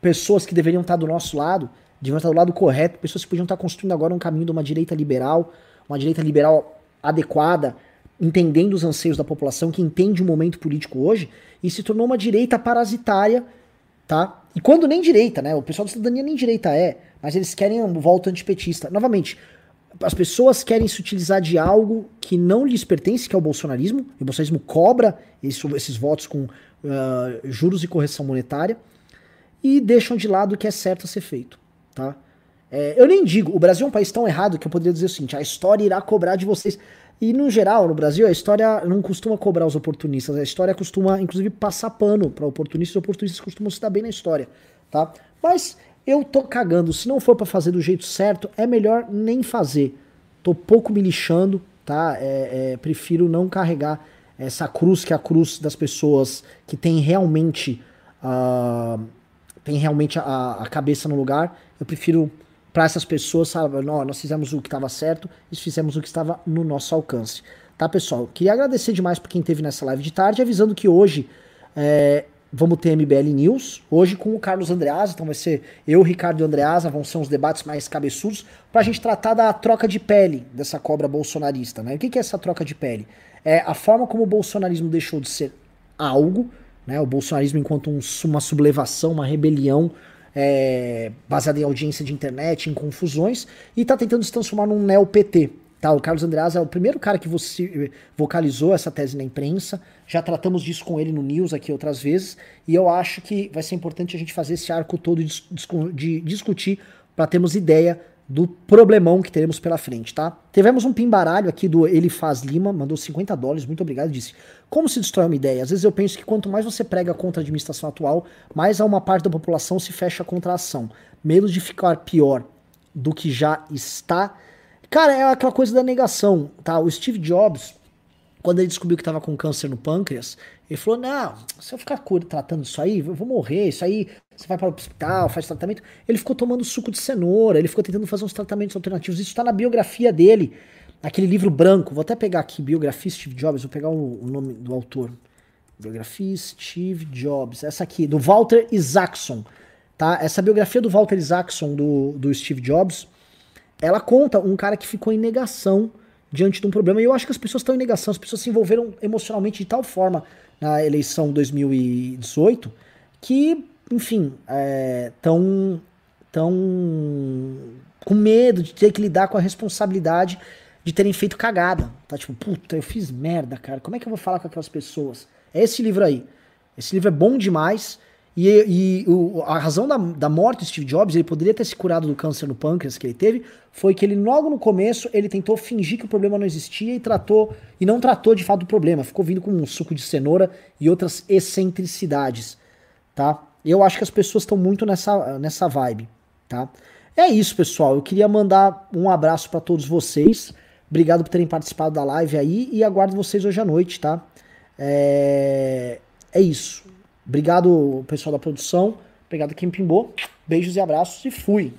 pessoas que deveriam estar do nosso lado deviam estar do lado correto, pessoas que podiam estar construindo agora um caminho de uma direita liberal, uma direita liberal adequada, entendendo os anseios da população, que entende o momento político hoje, e se tornou uma direita parasitária, tá? E quando nem direita, né? O pessoal da cidadania nem direita é, mas eles querem volta antipetista. Novamente, as pessoas querem se utilizar de algo que não lhes pertence, que é o bolsonarismo, e o bolsonarismo cobra esse, esses votos com, uh, juros e correção monetária, e deixam de lado o que é certo a ser feito, tá? É, eu nem digo, o Brasil é um país tão errado que eu poderia dizer o seguinte: a história irá cobrar de vocês. E no geral, no Brasil, a história não costuma cobrar os oportunistas, a história costuma, inclusive, passar pano para oportunistas, os oportunistas costumam se dar bem na história, tá? Mas eu tô cagando, se não for para fazer do jeito certo, é melhor nem fazer. Tô pouco me lixando, tá? É, é, prefiro não carregar essa cruz que é a cruz das pessoas que tem realmente, uh, tem realmente a, a cabeça no lugar. Eu prefiro para essas pessoas, sabe, nós, fizemos o que estava certo e fizemos o que estava no nosso alcance. Tá, pessoal? Queria agradecer demais por quem esteve nessa live de tarde, avisando que hoje é, vamos ter MBL News, hoje com o Carlos Andreasa, então vai ser eu, Ricardo e Andreasa, vão ser uns debates mais cabeçudos, para a gente tratar da troca de pele dessa cobra bolsonarista, né? O que, que é essa troca de pele? É a forma como o bolsonarismo deixou de ser algo, né? O bolsonarismo enquanto um, uma sublevação, uma rebelião, é, baseada em audiência de internet, em confusões, e está tentando se transformar num neo-PT. Tá, o Carlos Andreas é o primeiro cara que você vocalizou essa tese na imprensa. Já tratamos disso com ele no News aqui outras vezes. E eu acho que vai ser importante a gente fazer esse arco todo de, de, discutir para termos ideia do problemão que teremos pela frente, tá? Tivemos um pimbaralho aqui do Ele Faz Lima, mandou 50 dólares, muito obrigado, disse: Como se destrói uma ideia? Às vezes eu penso que quanto mais você prega contra a administração atual, mais a uma parte da população se fecha contra a ação. Medo de ficar pior do que já está. Cara, é aquela coisa da negação, tá? O Steve Jobs, quando ele descobriu que estava com câncer no pâncreas, ele falou: Não, se eu ficar tratando isso aí, eu vou morrer, isso aí você vai para o hospital, faz tratamento. Ele ficou tomando suco de cenoura, ele ficou tentando fazer uns tratamentos alternativos. Isso está na biografia dele, aquele livro branco. Vou até pegar aqui, biografia Steve Jobs, vou pegar o, o nome do autor. Biografia Steve Jobs, essa aqui, do Walter Isaacson. Tá? Essa biografia do Walter Isaacson, do, do Steve Jobs, ela conta um cara que ficou em negação diante de um problema. E eu acho que as pessoas estão em negação, as pessoas se envolveram emocionalmente de tal forma na eleição 2018 que enfim, estão é, tão com medo de ter que lidar com a responsabilidade de terem feito cagada. Tá tipo, puta, eu fiz merda, cara. Como é que eu vou falar com aquelas pessoas? É esse livro aí. Esse livro é bom demais. E, e o, a razão da, da morte do Steve Jobs, ele poderia ter se curado do câncer no pâncreas que ele teve, foi que ele logo no começo ele tentou fingir que o problema não existia e tratou e não tratou de fato o problema. Ficou vindo com um suco de cenoura e outras excentricidades, tá? Eu acho que as pessoas estão muito nessa, nessa vibe, tá? É isso, pessoal. Eu queria mandar um abraço para todos vocês. Obrigado por terem participado da live aí e aguardo vocês hoje à noite, tá? É, é isso. Obrigado, pessoal da produção. Obrigado quem pimbou. Beijos e abraços e fui.